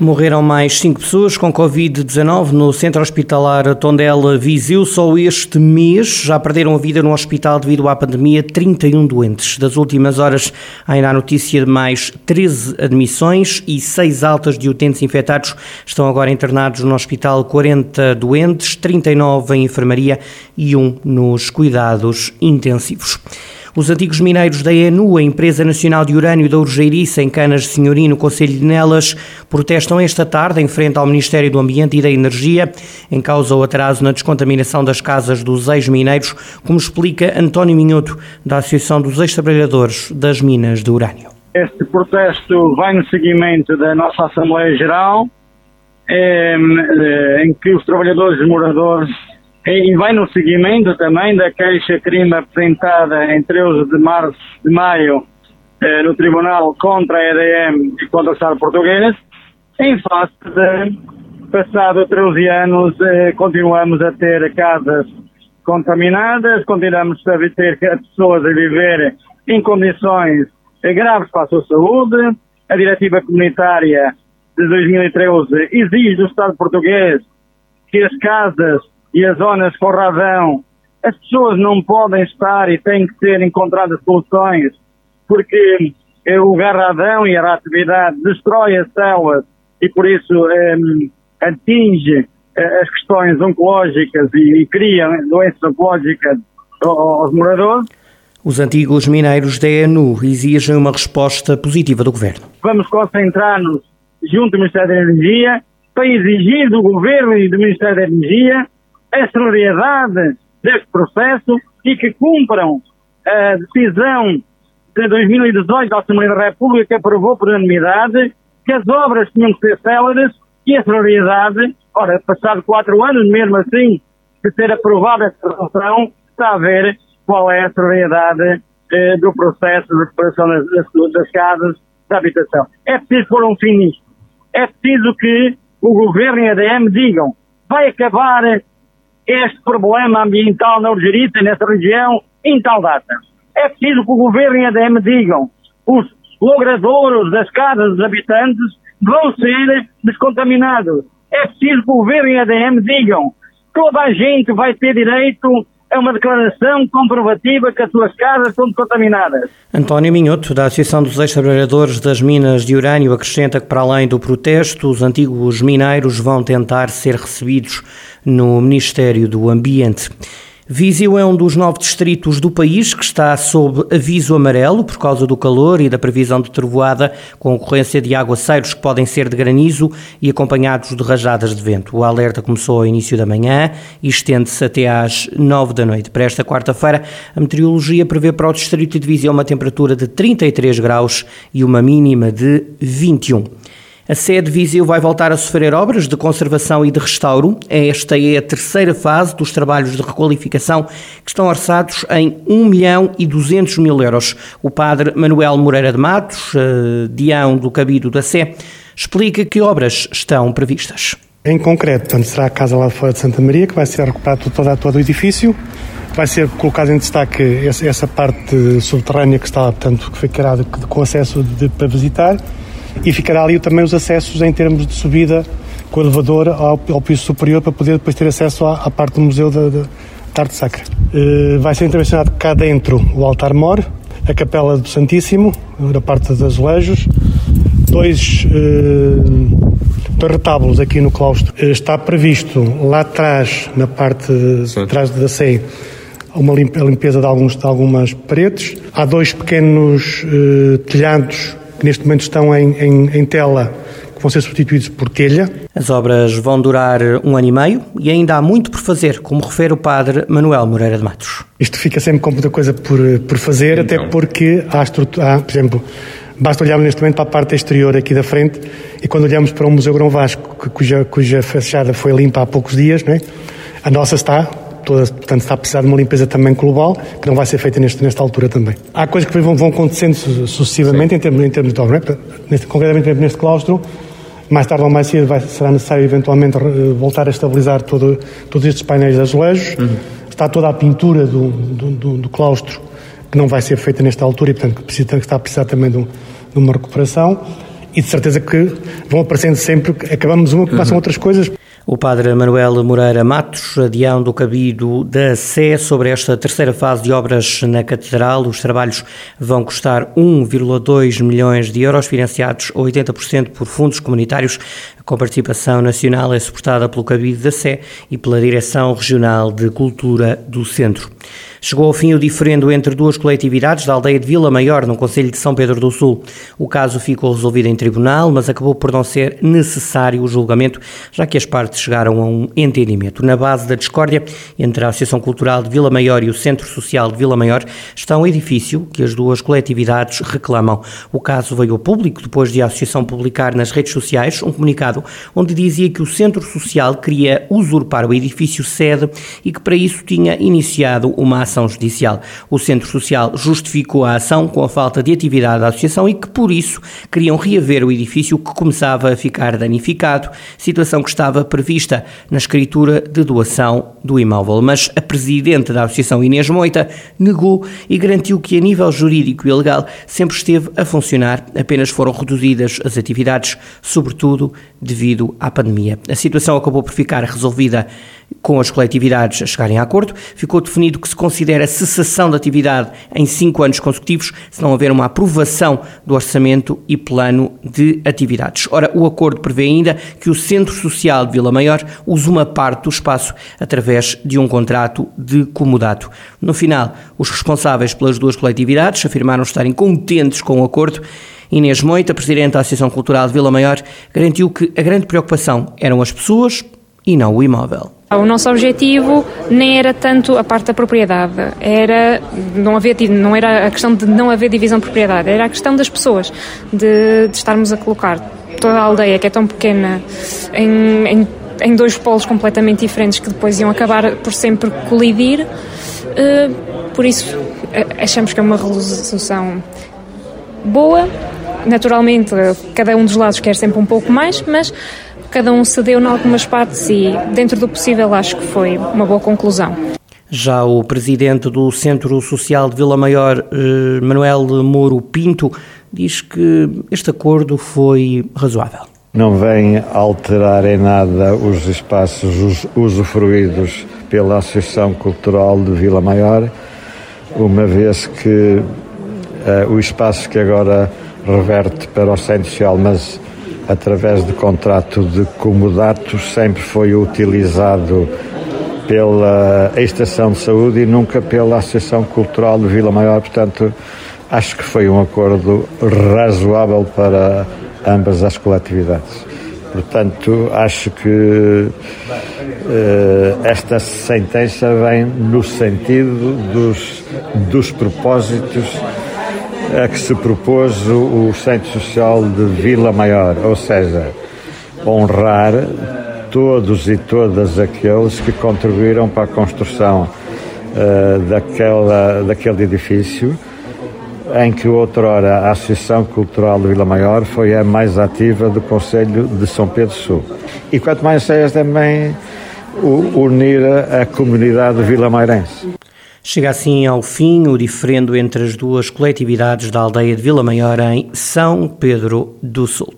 Morreram mais cinco pessoas com Covid-19 no centro hospitalar Tondela Viseu. Só este mês já perderam a vida no hospital devido à pandemia 31 doentes. Das últimas horas, ainda há notícia de mais 13 admissões e 6 altas de utentes infectados. Estão agora internados no hospital 40 doentes, 39 em enfermaria e um nos cuidados intensivos. Os antigos mineiros da ENU, a Empresa Nacional de Urânio da Urgeiriça, em Canas de Senhorim, no Conselho de Nelas, protestam esta tarde em frente ao Ministério do Ambiente e da Energia, em causa o atraso na descontaminação das casas dos ex-mineiros, como explica António Minhoto, da Associação dos Ex-Trabalhadores das Minas de Urânio. Este protesto vai no seguimento da nossa Assembleia Geral, em que os trabalhadores e moradores e vai no seguimento também da queixa-crime apresentada em 13 de março de maio eh, no Tribunal contra a EDM e contra o Estado português, em face de, passado 13 anos, eh, continuamos a ter casas contaminadas, continuamos a ter pessoas a viver em condições graves para a sua saúde. A diretiva comunitária de 2013 exige do Estado português que as casas e as zonas com radão, as pessoas não podem estar e têm que ser encontradas soluções, porque eh, o garradão e a radioatividade destrói as células e por isso eh, atinge eh, as questões oncológicas e, e cria doenças oncológicas aos moradores. Os antigos mineiros da ENU exigem uma resposta positiva do Governo. Vamos concentrar-nos junto ao Ministério da Energia para exigir do Governo e do Ministério da Energia a celeridade deste processo e que cumpram a decisão de 2018 da Assembleia da República que aprovou por unanimidade que as obras tinham que ser céleres e a celeridade, ora, passado quatro anos, mesmo assim, de ter aprovado esta resolução, está a ver qual é a celeridade eh, do processo de recuperação das, das, das casas de habitação. É preciso pôr um fim nisto. É preciso que o Governo e a ADM digam vai acabar este problema ambiental na Urgerita, nessa região, em tal data. É preciso que o Governo e a ADM digam os logradouros das casas dos habitantes vão ser descontaminados. É preciso que o Governo e a ADM digam toda a gente vai ter direito é uma declaração comprovativa que as suas casas estão descontaminadas. António Minhoto, da Associação dos Ex-Trabalhadores das Minas de Urânio, acrescenta que, para além do protesto, os antigos mineiros vão tentar ser recebidos no Ministério do Ambiente. Viseu é um dos nove distritos do país que está sob aviso amarelo por causa do calor e da previsão de trovoada, com ocorrência de aguaceiros que podem ser de granizo e acompanhados de rajadas de vento. O alerta começou ao início da manhã e estende-se até às nove da noite. Para esta quarta-feira, a meteorologia prevê para o distrito de Viseu uma temperatura de 33 graus e uma mínima de 21. A sede Viseu vai voltar a sofrer obras de conservação e de restauro. Esta é a terceira fase dos trabalhos de requalificação que estão orçados em 1 milhão e 200 mil euros. O padre Manuel Moreira de Matos, uh, Dião do Cabido da Sé, explica que obras estão previstas. Em concreto, portanto, será a casa lá fora de Santa Maria, que vai ser recuperado todo, todo o edifício. Vai ser colocado em destaque essa, parte subterrânea que está, portanto, que foi criada com acesso de, para visitar e ficará ali também os acessos em termos de subida com o elevador ao, ao piso superior para poder depois ter acesso à, à parte do Museu da, da, da Arte Sacra. Uh, vai ser intervencionado cá dentro o altar-mor, a Capela do Santíssimo, na parte dos azulejos, dois, uh, dois retábulos aqui no claustro. Uh, está previsto lá atrás, na parte de trás da Sé, uma limpeza de, alguns, de algumas paredes. Há dois pequenos telhados que neste momento estão em, em, em tela que vão ser substituídos por telha. As obras vão durar um ano e meio e ainda há muito por fazer, como refere o padre Manuel Moreira de Matos. Isto fica sempre com muita coisa por, por fazer, então. até porque há, há, por exemplo, basta olharmos neste momento para a parte exterior aqui da frente e quando olhamos para o Museu Grão Vasco, cuja, cuja fachada foi limpa há poucos dias, não é? a nossa está toda, portanto está a precisar de uma limpeza também global, que não vai ser feita neste, nesta altura também. Há coisas que vão, vão acontecendo sucessivamente em termos, em termos de obra, é? neste, concretamente neste claustro, mais tarde ou mais cedo vai, será necessário eventualmente voltar a estabilizar todo, todos estes painéis de azulejos. Uhum. Está toda a pintura do, do, do, do, claustro que não vai ser feita nesta altura e, portanto, que, precisa, que está a precisar também de, um, de uma recuperação. E de certeza que vão aparecendo sempre, acabamos uma, começam uhum. outras coisas. O padre Manuel Moreira Matos, adiando o cabido da Sé sobre esta terceira fase de obras na Catedral. Os trabalhos vão custar 1,2 milhões de euros, financiados 80% por fundos comunitários. A participação nacional é suportada pelo cabido da Sé e pela Direção Regional de Cultura do Centro. Chegou ao fim o diferendo entre duas coletividades da aldeia de Vila Maior, no Conselho de São Pedro do Sul. O caso ficou resolvido em tribunal, mas acabou por não ser necessário o julgamento, já que as partes chegaram a um entendimento. Na base da discórdia entre a Associação Cultural de Vila Maior e o Centro Social de Vila Maior está um edifício que as duas coletividades reclamam. O caso veio ao público depois de a Associação publicar nas redes sociais um comunicado onde dizia que o Centro Social queria usurpar o edifício sede e que para isso tinha iniciado uma ação judicial. O Centro Social justificou a ação com a falta de atividade da associação e que, por isso, queriam reaver o edifício que começava a ficar danificado, situação que estava prevista na escritura de doação do imóvel. Mas a presidente da associação, Inês Moita, negou e garantiu que, a nível jurídico e legal, sempre esteve a funcionar, apenas foram reduzidas as atividades, sobretudo devido à pandemia. A situação acabou por ficar resolvida com as coletividades a chegarem a acordo. Ficou definido que se considera cessação da atividade em cinco anos consecutivos, se não houver uma aprovação do orçamento e plano de atividades. Ora, o acordo prevê ainda que o Centro Social de Vila Maior use uma parte do espaço através de um contrato de comodato. No final, os responsáveis pelas duas coletividades afirmaram estarem contentes com o acordo Inês Moita, Presidente da Associação Cultural de Vila Maior, garantiu que a grande preocupação eram as pessoas e não o imóvel. O nosso objetivo nem era tanto a parte da propriedade, era não, haver, não era a questão de não haver divisão de propriedade, era a questão das pessoas, de, de estarmos a colocar toda a aldeia que é tão pequena em, em, em, dois polos completamente diferentes que depois iam acabar por sempre colidir. Uh, por isso achamos que é uma resolução boa. Naturalmente, cada um dos lados quer sempre um pouco mais, mas cada um cedeu em algumas partes e, dentro do possível, acho que foi uma boa conclusão. Já o presidente do Centro Social de Vila Maior, eh, Manuel Moro Pinto, diz que este acordo foi razoável. Não vem alterar em nada os espaços usufruídos pela Associação Cultural de Vila Maior, uma vez que uh, o espaço que agora reverte para o Centro Social, mas através de contrato de comodatos, sempre foi utilizado pela Estação de Saúde e nunca pela Associação Cultural de Vila Maior. Portanto, acho que foi um acordo razoável para ambas as coletividades. Portanto, acho que uh, esta sentença vem no sentido dos, dos propósitos a que se propôs o, o Centro Social de Vila Maior, ou seja, honrar todos e todas aqueles que contribuíram para a construção uh, daquela, daquele edifício, em que outrora a Associação Cultural de Vila Maior foi a mais ativa do Conselho de São Pedro Sul. E quanto mais sei também unir a comunidade vila-mairense. Chega assim ao fim o diferendo entre as duas coletividades da aldeia de Vila Maior em São Pedro do Sul.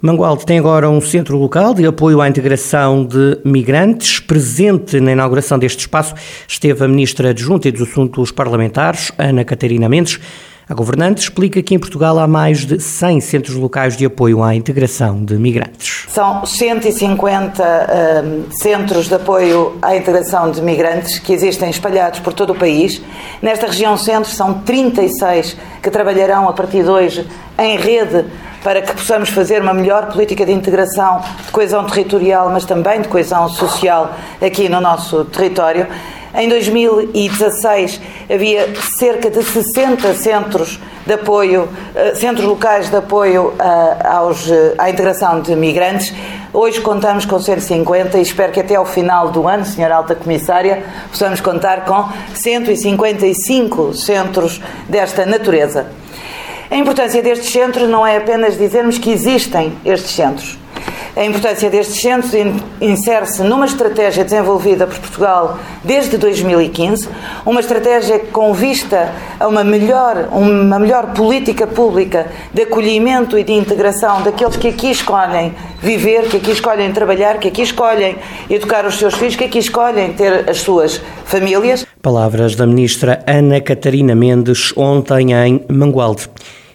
Mangualde tem agora um centro local de apoio à integração de migrantes. Presente na inauguração deste espaço esteve a Ministra Adjunta e dos Assuntos Parlamentares, Ana Catarina Mendes. A governante explica que em Portugal há mais de 100 centros locais de apoio à integração de migrantes. São 150 uh, centros de apoio à integração de migrantes que existem espalhados por todo o país. Nesta região centro são 36 que trabalharão a partir de hoje em rede para que possamos fazer uma melhor política de integração, de coesão territorial, mas também de coesão social aqui no nosso território. Em 2016 havia cerca de 60 centros de apoio, eh, centros locais de apoio eh, aos, eh, à integração de migrantes. Hoje contamos com 150 e espero que até ao final do ano, Senhora Alta Comissária, possamos contar com 155 centros desta natureza. A importância destes centros não é apenas dizermos que existem estes centros A importância destes centros insere-se numa estratégia desenvolvida por Portugal desde 2015, uma estratégia com vista a uma melhor, uma melhor política pública de acolhimento e de integração daqueles que aqui escolhem viver, que aqui escolhem trabalhar, que aqui escolhem educar os seus filhos, que aqui escolhem ter as suas famílias. Palavras da ministra Ana Catarina Mendes ontem em Mangualde.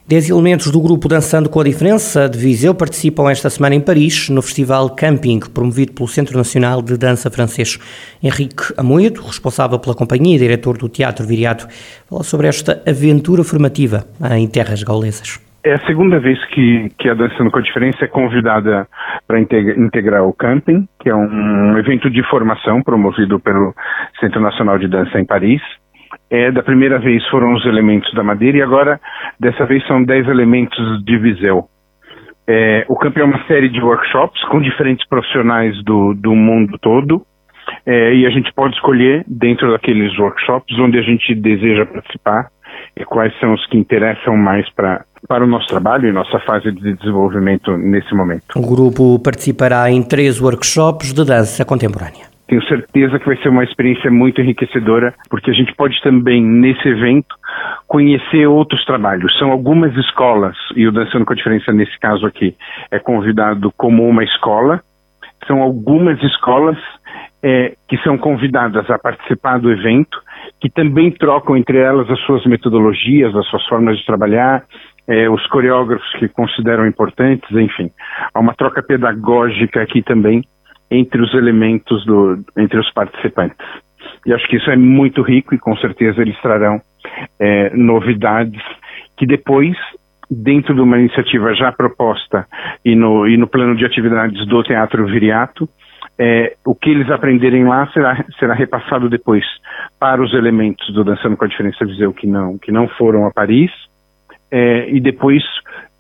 Dez elementos do grupo Dançando com a Diferença de Viseu participam esta semana em Paris, no Festival Camping, promovido pelo Centro Nacional de Dança Francês. Henrique Amoedo, responsável pela companhia e diretor do Teatro Viriato, fala sobre esta aventura formativa em terras gaulesas. É a segunda vez que, que a Dançando com a Diferença é convidada para integrar o Camping, que é um evento de formação promovido pelo Centro Nacional de Dança em Paris. É, da primeira vez foram os elementos da madeira e agora, dessa vez, são dez elementos de Viseu. É, o campeão é uma série de workshops com diferentes profissionais do, do mundo todo é, e a gente pode escolher dentro daqueles workshops onde a gente deseja participar e quais são os que interessam mais para para o nosso trabalho e nossa fase de desenvolvimento nesse momento. O grupo participará em três workshops de dança contemporânea. Tenho certeza que vai ser uma experiência muito enriquecedora, porque a gente pode também, nesse evento, conhecer outros trabalhos. São algumas escolas, e o Dançando com a Diferença, nesse caso aqui, é convidado como uma escola. São algumas escolas é, que são convidadas a participar do evento, que também trocam entre elas as suas metodologias, as suas formas de trabalhar, é, os coreógrafos que consideram importantes, enfim. Há uma troca pedagógica aqui também entre os elementos do, entre os participantes. E acho que isso é muito rico e com certeza eles trarão é, novidades que depois, dentro de uma iniciativa já proposta e no, e no plano de atividades do Teatro Viriato, é, o que eles aprenderem lá será, será repassado depois para os elementos do Dançando com a Diferença Viseu que não, que não foram a Paris é, e depois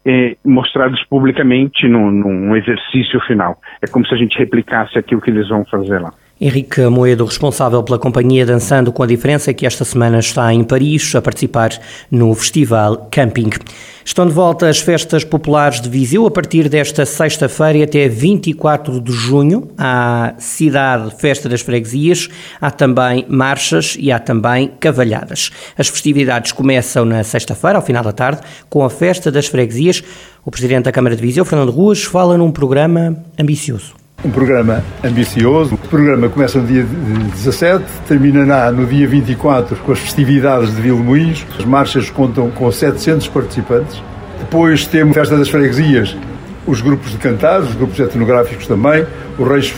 é, mostrados publicamente num, num exercício final. É como se a gente replicasse aquilo que eles vão fazer lá. Henrique Moedo, responsável pela companhia Dançando com a Diferença, que esta semana está em Paris a participar no Festival Camping. Estão de volta as festas populares de Viseu a partir desta sexta-feira até 24 de junho. Há cidade Festa das Freguesias, há também marchas e há também cavalhadas. As festividades começam na sexta-feira, ao final da tarde, com a Festa das Freguesias. O Presidente da Câmara de Viseu, Fernando Ruas, fala num programa ambicioso um programa ambicioso. O programa começa no dia 17, terminará no dia 24 com as festividades de Vilmoinhos. As marchas contam com 700 participantes. Depois temos a Festa das Freguesias, os grupos de cantar, os grupos etnográficos também, os reis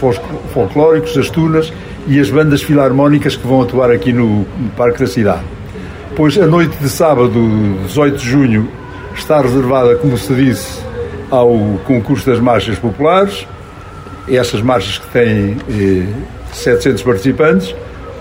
folclóricos, as tunas e as bandas filarmónicas que vão atuar aqui no Parque da Cidade. Pois a noite de sábado, 18 de junho, está reservada, como se disse, ao concurso das marchas populares essas marchas que têm eh, 700 participantes.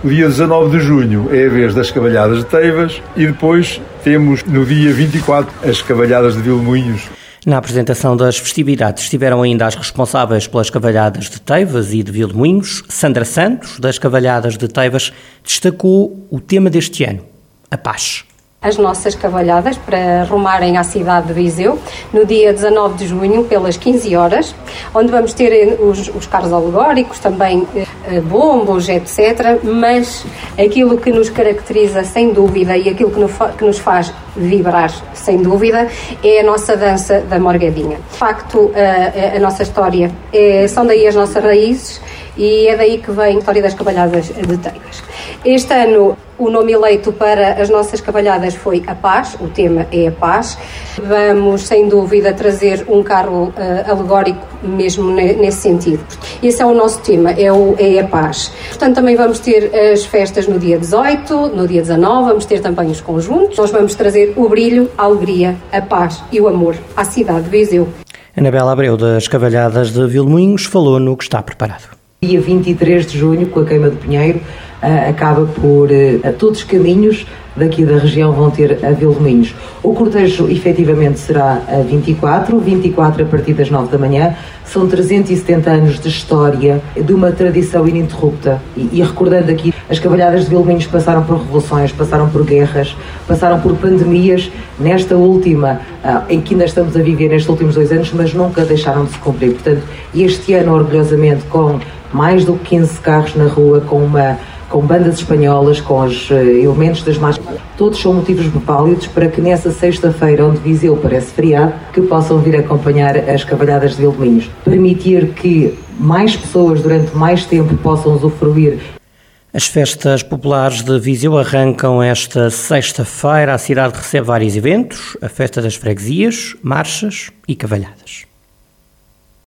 O dia 19 de junho é a vez das cavalhadas de Teivas e depois temos no dia 24 as cavalhadas de Vilmoinhos. Na apresentação das festividades estiveram ainda as responsáveis pelas cavalhadas de Teivas e de Vilmoinhos. Sandra Santos, das cavalhadas de Teivas, destacou o tema deste ano, a paz as nossas cavalhadas para rumarem à cidade de Viseu no dia 19 de junho, pelas 15 horas, onde vamos ter eh, os, os carros alegóricos, também eh, bombos, etc. Mas aquilo que nos caracteriza sem dúvida e aquilo que nos faz vibrar sem dúvida é a nossa dança da morgadinha. De facto, a, a nossa história é, são daí as nossas raízes e é daí que vem a história das cavalhadas de Teigas. Este ano o nome eleito para as nossas cavalhadas foi a paz, o tema é a paz. Vamos, sem dúvida, trazer um carro uh, alegórico mesmo nesse sentido. Esse é o nosso tema, é, o, é a paz. Portanto, também vamos ter as festas no dia 18, no dia 19, vamos ter também os conjuntos. Nós vamos trazer o brilho, a alegria, a paz e o amor à cidade de Viseu. Anabela Abreu, das Cavalhadas de Vilmoinhos, falou no que está preparado dia 23 de junho, com a queima do Pinheiro, acaba por, a todos os caminhos daqui da região vão ter a Vilmoinhos. O cortejo efetivamente será a 24, 24 a partir das 9 da manhã. São 370 anos de história, de uma tradição ininterrupta. E, e recordando aqui, as cavalhadas de Vilmoinhos passaram por revoluções, passaram por guerras, passaram por pandemias. Nesta última, uh, em que ainda estamos a viver nestes últimos dois anos, mas nunca deixaram de se cumprir. Portanto, este ano, orgulhosamente, com mais do que 15 carros na rua, com uma com bandas espanholas, com os eh, elementos das marchas. Todos são motivos válidos para que nessa sexta-feira, onde Viseu parece feriado, que possam vir acompanhar as cavalhadas de Vilminhos. Permitir que mais pessoas durante mais tempo possam usufruir as festas populares de Viseu arrancam esta sexta-feira. A cidade recebe vários eventos, a festa das freguesias, marchas e cavalhadas.